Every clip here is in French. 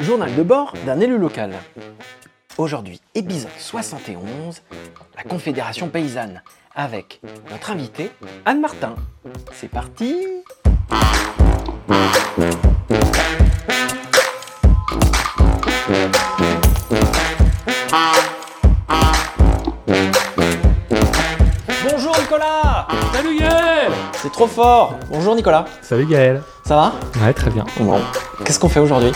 Journal de bord d'un élu local. Aujourd'hui, épisode 71, la Confédération paysanne, avec notre invité Anne Martin. C'est parti Bonjour Nicolas Salut C'est trop fort Bonjour Nicolas Salut Gaël Ça va? Ouais, très bien. Bon, qu'est-ce qu'on fait aujourd'hui?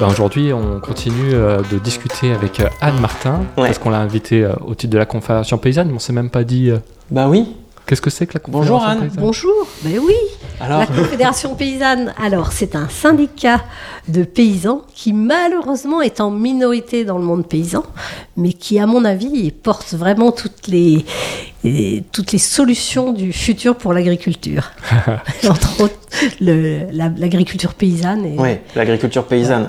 Ben, Aujourd'hui, on continue euh, de discuter avec euh, Anne Martin, Ouais. parce qu'on l'a invitée euh, au titre de la Confédération Paysanne, mais on s'est même pas dit Bah oui. qu'est-ce que c'est que la Confédération Bonjour, Anne. Paysanne? Bonjour, ben oui, Alors la Confédération paysanne. Alors, c'est un syndicat de paysans qui malheureusement est en minorité dans le monde paysan, mais qui, à mon avis, porte vraiment toutes les, toutes les solutions du futur pour l'agriculture. Entre autres, le- la- l'agriculture paysanne. Et, Oui, l'agriculture paysanne.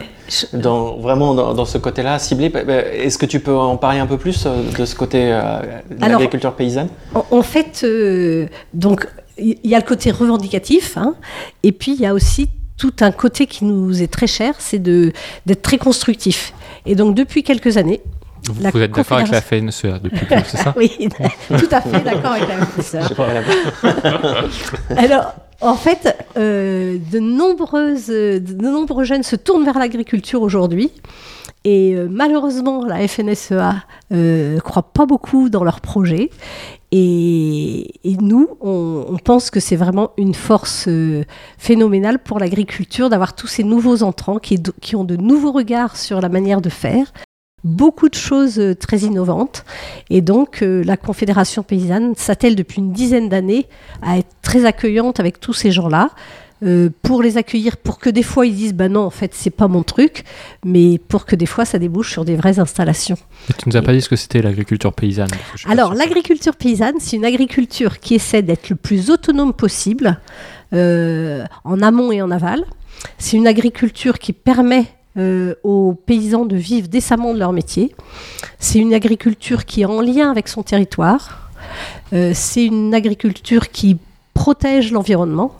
Dans, vraiment dans, dans ce côté-là, ciblé, bah, bah, est-ce que tu peux en parler un peu plus euh, de ce côté euh, de Alors- l'agriculture paysanne? En, en fait, euh, donc il y a le côté revendicatif, hein, et puis il y a aussi tout un côté qui nous est très cher, c'est de d'être très constructif. Et donc depuis quelques années, Vous, la vous êtes d'accord avec la Confédération- FNSEA depuis peu, c'est ça oui, tout à fait d'accord avec la professeure. Je sais pas, la- Alors, en fait, euh, de, nombreuses, de nombreux jeunes se tournent vers l'agriculture aujourd'hui. Et euh, malheureusement, la FNSEA ne croit pas beaucoup dans leurs projets. Et, nous, on, pense que c'est vraiment une force euh, phénoménale pour l'agriculture d'avoir tous ces nouveaux entrants qui, ont de nouveaux regards sur la manière de faire. Beaucoup de choses euh, très innovantes. Et donc, euh, la Confédération paysanne s'attelle depuis une dizaine d'années à être très accueillante avec tous ces gens-là. Euh, pour les accueillir, pour que des fois ils disent bah non en fait c'est pas mon truc, mais pour que des fois ça débouche sur des vraies installations. Et tu nous as pas dit ce que c'était l'agriculture paysanne. Alors l'agriculture paysanne, c'est une agriculture qui essaie d'être le plus autonome possible euh, en amont et en aval. C'est une agriculture qui permet euh, aux paysans de vivre décemment de leur métier. C'est une agriculture qui est en lien avec son territoire. Euh, c'est une agriculture qui protège l'environnement.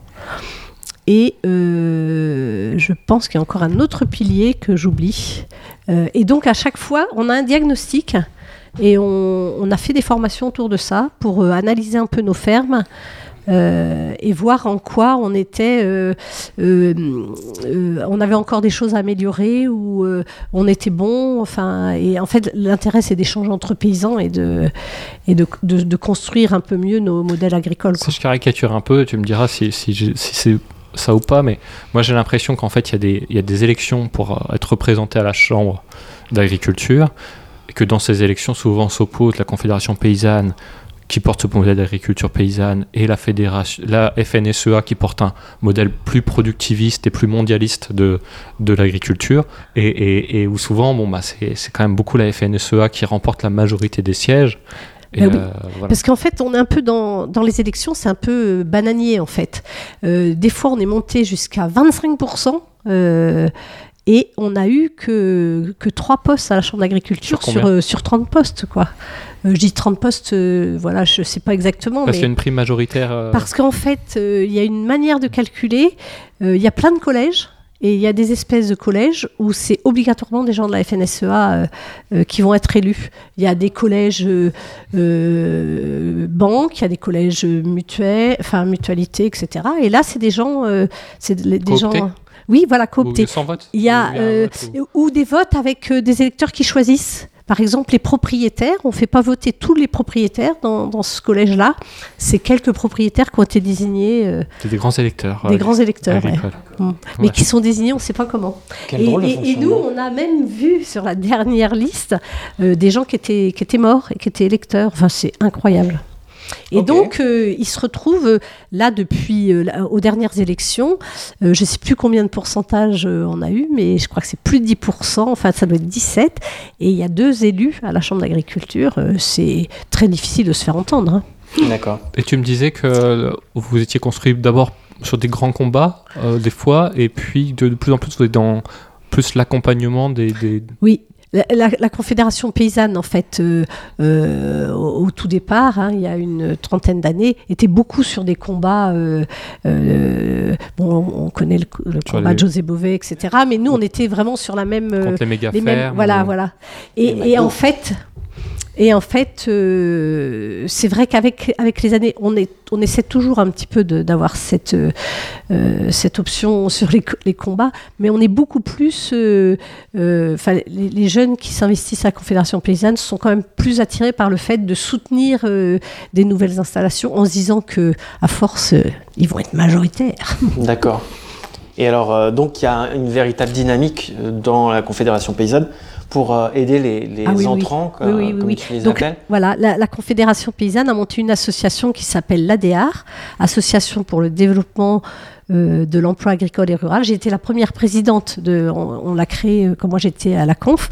Et euh, je pense qu'il y a encore un autre pilier que j'oublie. Euh, et donc à chaque fois, on a un diagnostic et on, a fait des formations autour de ça pour euh, analyser un peu nos fermes et voir en quoi on était, on avait encore des choses à améliorer ou on était bon. Enfin, et en fait, l'intérêt c'est d'échanger entre paysans et de construire un peu mieux nos modèles agricoles. Si je caricature un peu, tu me diras si c'est ça ou pas, mais moi j'ai l'impression qu'en fait il y, y a des élections pour euh, être représenté à la Chambre d'agriculture, et que dans ces élections souvent s'opposent la Confédération paysanne qui porte ce modèle d'agriculture paysanne et la, fédération, la FNSEA qui porte un modèle plus productiviste et plus mondialiste de, de l'agriculture, et, et- où souvent bon, bah, c'est quand même beaucoup la FNSEA qui remporte la majorité des sièges. Et, Ben oui. euh, voilà. Parce qu'en fait, on est un peu dans, dans les élections, c'est un peu euh, bananier en fait. Euh, des fois, on est monté jusqu'à 25%. euh, et on n'a eu que, que 3 postes à la Chambre d'agriculture Sur sur, combien euh, sur 30 postes. Quoi. Euh, je dis 30 postes, euh, voilà, je ne sais pas exactement. Parce qu'il y a une prime majoritaire. Parce qu'en fait, il y a une manière de calculer. Il y a plein de collèges. Et il y a des espèces de collèges où c'est obligatoirement des gens de la FNSEA euh, euh, qui vont être élus. Il y a des collèges euh, banques, il y a des collèges mutuels, enfin mutualité, etc. Et là, c'est des gens, c'est des gens. Oui, voilà, Ou cooptés. vote Il y a, Ou ou- ou des votes avec des électeurs qui choisissent. Par exemple, les propriétaires, on ne fait pas voter tous les propriétaires dans, dans ce collège-là. C'est quelques propriétaires qui ont été désignés, euh, C'est des grands électeurs. des euh, grands électeurs, ouais. Mm. mais Ouais. qui sont désignés, on ne sait pas comment. Quel Et, drôle de et- et nous, on a même vu sur la dernière liste euh, des gens qui étaient, qui étaient morts et qui étaient électeurs. Enfin, c'est incroyable. Et donc, euh, ils se retrouvent euh, là depuis euh, aux dernières élections. Euh, je ne sais plus combien de pourcentage euh, on a eu, mais je crois que c'est plus de 10%. Enfin, ça doit être 17. Et il y a deux élus à la Chambre d'agriculture. Euh, c'est très difficile de se faire entendre. hein. D'accord. Et tu me disais que vous étiez construit d'abord sur des grands combats, euh, des fois, et puis de, de plus en plus vous êtes dans plus l'accompagnement des, des- Oui. La, la- la Confédération paysanne, en fait, euh, euh, au, au tout départ, hein, il y a une trentaine d'années, était beaucoup sur des combats. euh, euh, bon, on on connaît le, combat les- de José Bové, etc. Mais nous, on était vraiment sur la même. euh, Contre les méga les mêmes- voilà, ou- voilà. Et, et en fait, et en fait, euh, c'est vrai qu'avec avec les années, on est, on essaie toujours un petit peu d'avoir cette euh, cette option sur les, les combats, mais on est beaucoup plus, euh, euh, les, jeunes qui s'investissent à la Confédération paysanne sont quand même plus attirés par le fait de soutenir des nouvelles installations en se disant que à force, ils vont être majoritaires. D'accord. Et alors, donc, il y a une véritable dynamique dans la Confédération paysanne pour euh, aider les, les Ah oui, entrants, Oui, euh, oui, oui, comme oui. tu les Donc, appelles. Voilà, la, la Confédération paysanne a monté une association qui s'appelle l'ADR, Association pour le développement euh, de l'emploi agricole et rural. J'ai été la première présidente, de, on, on l'a créée euh, quand moi j'étais à la Conf.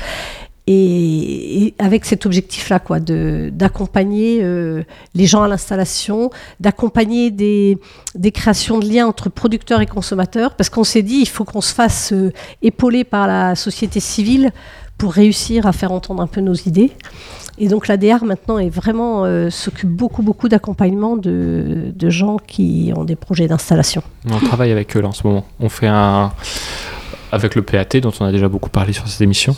Et, et avec cet objectif-là, quoi, d'accompagner euh, les gens à l'installation, d'accompagner des, des créations de liens entre producteurs et consommateurs, parce qu'on s'est dit il faut qu'on se fasse euh, épauler par la société civile pour réussir à faire entendre un peu nos idées. Et donc l'ADR maintenant est vraiment euh, s'occupe beaucoup beaucoup d'accompagnement de, de gens qui ont des projets d'installation. On travaille avec eux là en ce moment. On fait un. Avec le PAT, dont on a déjà beaucoup parlé sur cette émission.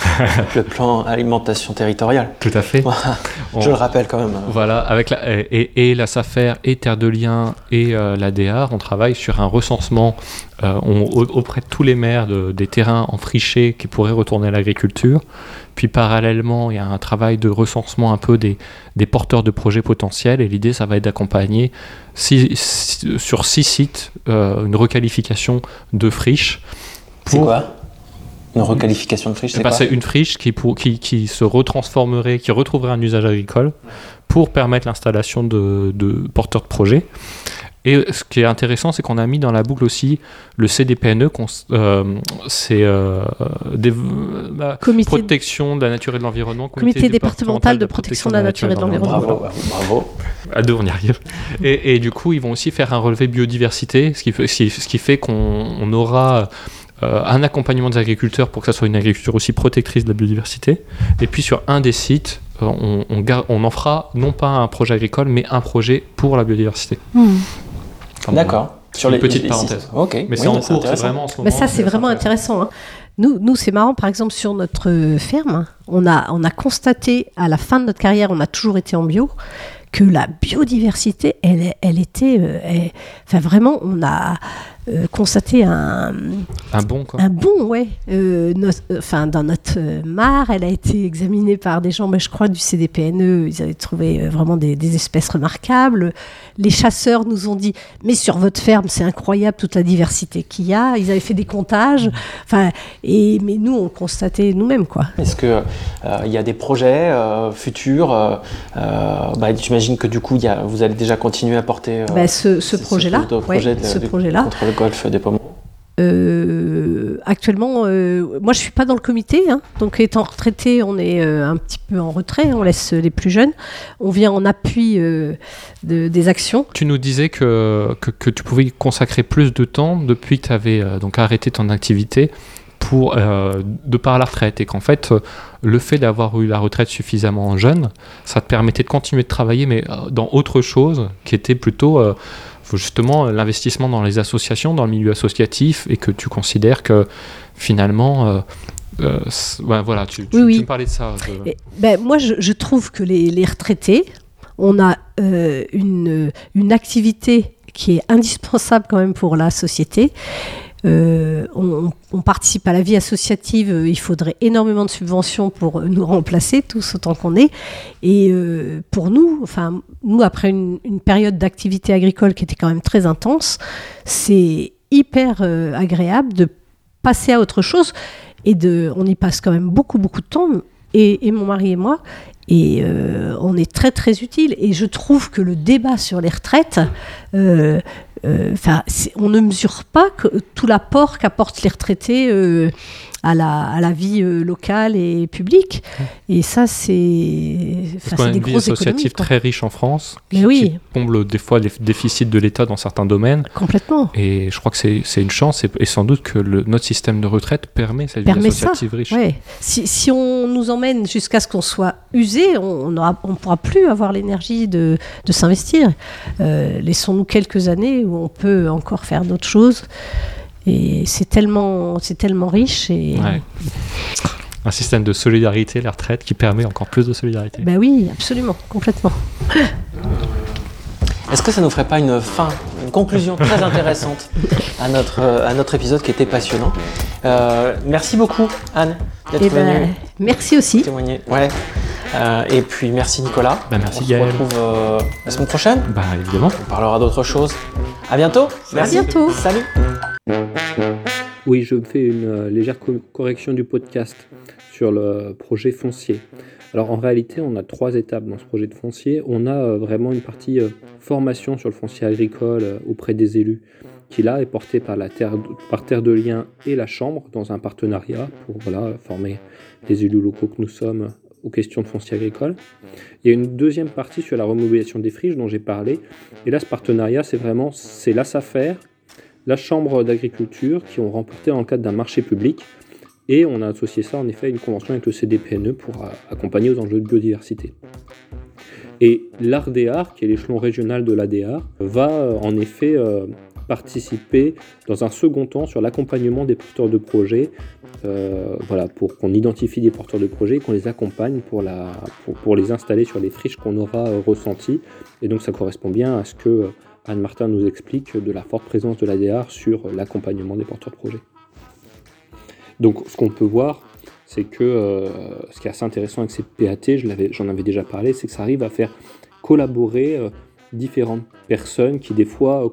Le plan alimentation territoriale. Tout à fait. Je le rappelle quand même. Voilà, avec la, et, et la SAFER et Terre de Liens et euh, l'ADR, on travaille sur un recensement euh, on- auprès de tous les maires de- des terrains enfrichés qui pourraient retourner à l'agriculture. Puis parallèlement, il y a un travail de recensement un peu des, des porteurs de projets potentiels. Et l'idée, ça va être d'accompagner six- six- sur six sites euh, une requalification de friches. C'est pour- quoi? Une requalification de friche, c'est ben, quoi c'est une friche qui, pour, qui, qui se retransformerait, qui retrouverait un usage agricole pour permettre l'installation de, de porteurs de projets. Et ce qui est intéressant, c'est qu'on a mis dans la boucle aussi le CDPNE, euh, c'est euh, bah, Comité, protection de la nature et de l'environnement. comité départemental de protection de la nature et de l'environnement. Bravo, bravo. À deux, on y arrive. Et, et du coup, ils vont aussi faire un relevé biodiversité, ce qui fait, ce qui- ce qui fait qu'on on aura euh, un accompagnement des agriculteurs pour que ça soit une agriculture aussi protectrice de la biodiversité. Et puis sur un des sites, euh, on, on, en fera non pas un projet agricole, mais un projet pour la biodiversité. Hmm. Enfin, bon. D'accord. Sur Une les petite les- parenthèse. Ok. Mais Oui, c'est en cours, c'est intéressant. vraiment en ce moment. Mais ça, c'est vraiment intéressant. hein. Nous, nous c'est marrant, par exemple, sur notre euh, ferme, on a, on a constaté à la fin de notre carrière, on a toujours été en bio, que la biodiversité, elle, elle était. elle- enfin, vraiment, on a euh, constaté un, Un bon, quoi. un bon, ouais. Euh, notre- euh, Enfin, dans notre euh, mare, elle a été examinée par des gens, mais je crois, du CDPNE. Ils avaient trouvé euh, vraiment des, des espèces remarquables. Les chasseurs nous ont dit, mais sur votre ferme, c'est incroyable toute la diversité qu'il y a. Ils avaient fait des comptages. Enfin, et mais nous, on constatait nous-mêmes, quoi. Est-ce que euh, il y a des projets euh, futurs euh, euh, bah, J'imagine que du coup, il y a, vous allez déjà continuer à porter euh, Ben, ce, ce ce- projet-là, ce ouais, projet de- ce de- projet-là. Le golfe des Pommes. Euh, actuellement, euh, moi je suis pas dans le comité, hein. donc étant retraité, on est euh, un petit peu en retrait, on laisse les plus jeunes, on vient en appui euh, de- des actions. Tu nous disais que, que, que tu pouvais y consacrer plus de temps depuis que tu avais donc arrêté ton activité pour, euh, de par la retraite et qu'en fait le fait d'avoir eu la retraite suffisamment jeune, ça te permettait de continuer de travailler mais dans autre chose qui était plutôt justement euh, l'investissement dans les associations, dans le milieu associatif et que tu considères que finalement... euh, euh, ouais, voilà, tu, tu, Oui, oui. tu me parlais de ça. je- Et, ben, moi je, je trouve que les, les retraités, on a euh, une, une activité qui est indispensable quand même pour la société. Euh, on, participe à la vie associative, euh, il faudrait énormément de subventions pour euh, nous remplacer, tous autant qu'on est. Et pour nous, enfin, nous, après une, période d'activité agricole qui était quand même très intense, c'est hyper agréable de passer à autre chose. Et de, on y passe quand même beaucoup, beaucoup de temps, et, et mon mari et moi. Et on est très, très utile. Et je trouve que le débat sur les retraites, c'est- on ne mesure pas que, tout l'apport qu'apportent les retraités euh, à, la, à la vie euh, locale et publique. Et ça, c'est Parce qu'on a une vie associative très riche en France, qui, oui. qui comble des fois les déficits de l'État dans certains domaines. Complètement. Et je crois que c'est une chance, et, et sans doute que le- notre système de retraite permet cette Permet vie ça, associative riche. Ouais. Si, si on nous emmène jusqu'à ce qu'on soit usé, on ne pourra plus avoir l'énergie de, de s'investir. Euh, Laissons-nous quelques années où on peut encore faire d'autres choses. Et c'est tellement, c'est tellement riche. Et... Ouais. Un système de solidarité, la retraite, qui permet encore plus de solidarité. Ben oui, absolument, complètement. Est-ce que ça nous ferait pas une fin, une conclusion très intéressante à notre, à notre épisode qui était passionnant? Euh, Merci beaucoup, Anne, d'être Et ben, venue merci aussi. témoigner. Ouais. Euh, et puis merci, Nicolas. Bah, merci, On se Gaël. retrouve euh, la semaine prochaine. Bah évidemment. On parlera d'autres choses. À bientôt. Merci. bientôt. Salut. Oui, je fais une euh, légère co- correction du podcast sur le projet foncier. Alors en réalité, on a trois étapes dans ce projet de foncier. On a euh, vraiment une partie euh, formation sur le foncier agricole auprès des élus, qui là est portée par, la terre, par Terre de Liens et la Chambre dans un partenariat pour voilà, former les élus locaux que nous sommes aux questions de foncier agricole. Il y a une deuxième partie sur la remobilisation des friches dont j'ai parlé. Et là, ce partenariat, c'est vraiment c'est la SAFER, la Chambre d'agriculture qui ont remporté le cadre d'un marché public. Et on a associé ça en effet à une convention avec le CDPNE pour euh, accompagner aux enjeux de biodiversité. Et l'ARDEAR, qui est l'échelon régional de l'ADR, va euh, en effet euh, participer dans un second temps sur l'accompagnement des porteurs de projets, voilà, pour qu'on identifie des porteurs de projets et qu'on les accompagne pour, la, pour, les installer sur les friches qu'on aura ressenties. Et donc ça correspond bien à ce que Anne Martin nous explique de la forte présence de l'ADR sur l'accompagnement des porteurs de projets. Donc ce qu'on peut voir, c'est que euh, ce qui est assez intéressant avec ces PAT, j'en avais déjà parlé, c'est que ça arrive à faire collaborer euh, différentes personnes qui des fois euh,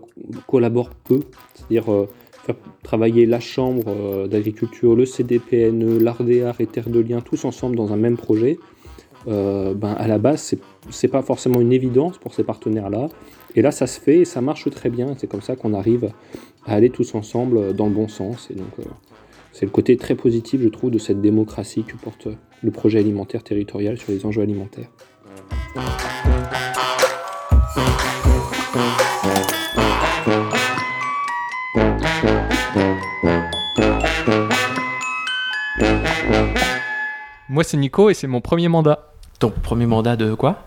collaborent peu, c'est-à-dire faire travailler la Chambre d'agriculture, le CDPNE, l'ARDEAR et Terre de Liens, tous ensemble dans un même projet. Ben, à la base, c'est pas forcément une évidence pour ces partenaires-là. Et là, ça se fait et ça marche très bien. C'est comme ça qu'on arrive à aller tous ensemble dans le bon sens. Et donc, euh, c'est le côté très positif, je trouve, de cette démocratie que porte le projet alimentaire territorial sur les enjeux alimentaires. Moi, c'est Nico et c'est mon premier mandat. Ton premier mandat de quoi?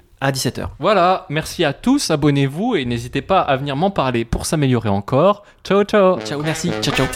À 17h. Voilà, merci à tous, abonnez-vous et n'hésitez pas à venir m'en parler pour s'améliorer encore. Ciao ciao Ciao, merci. Ciao, ciao.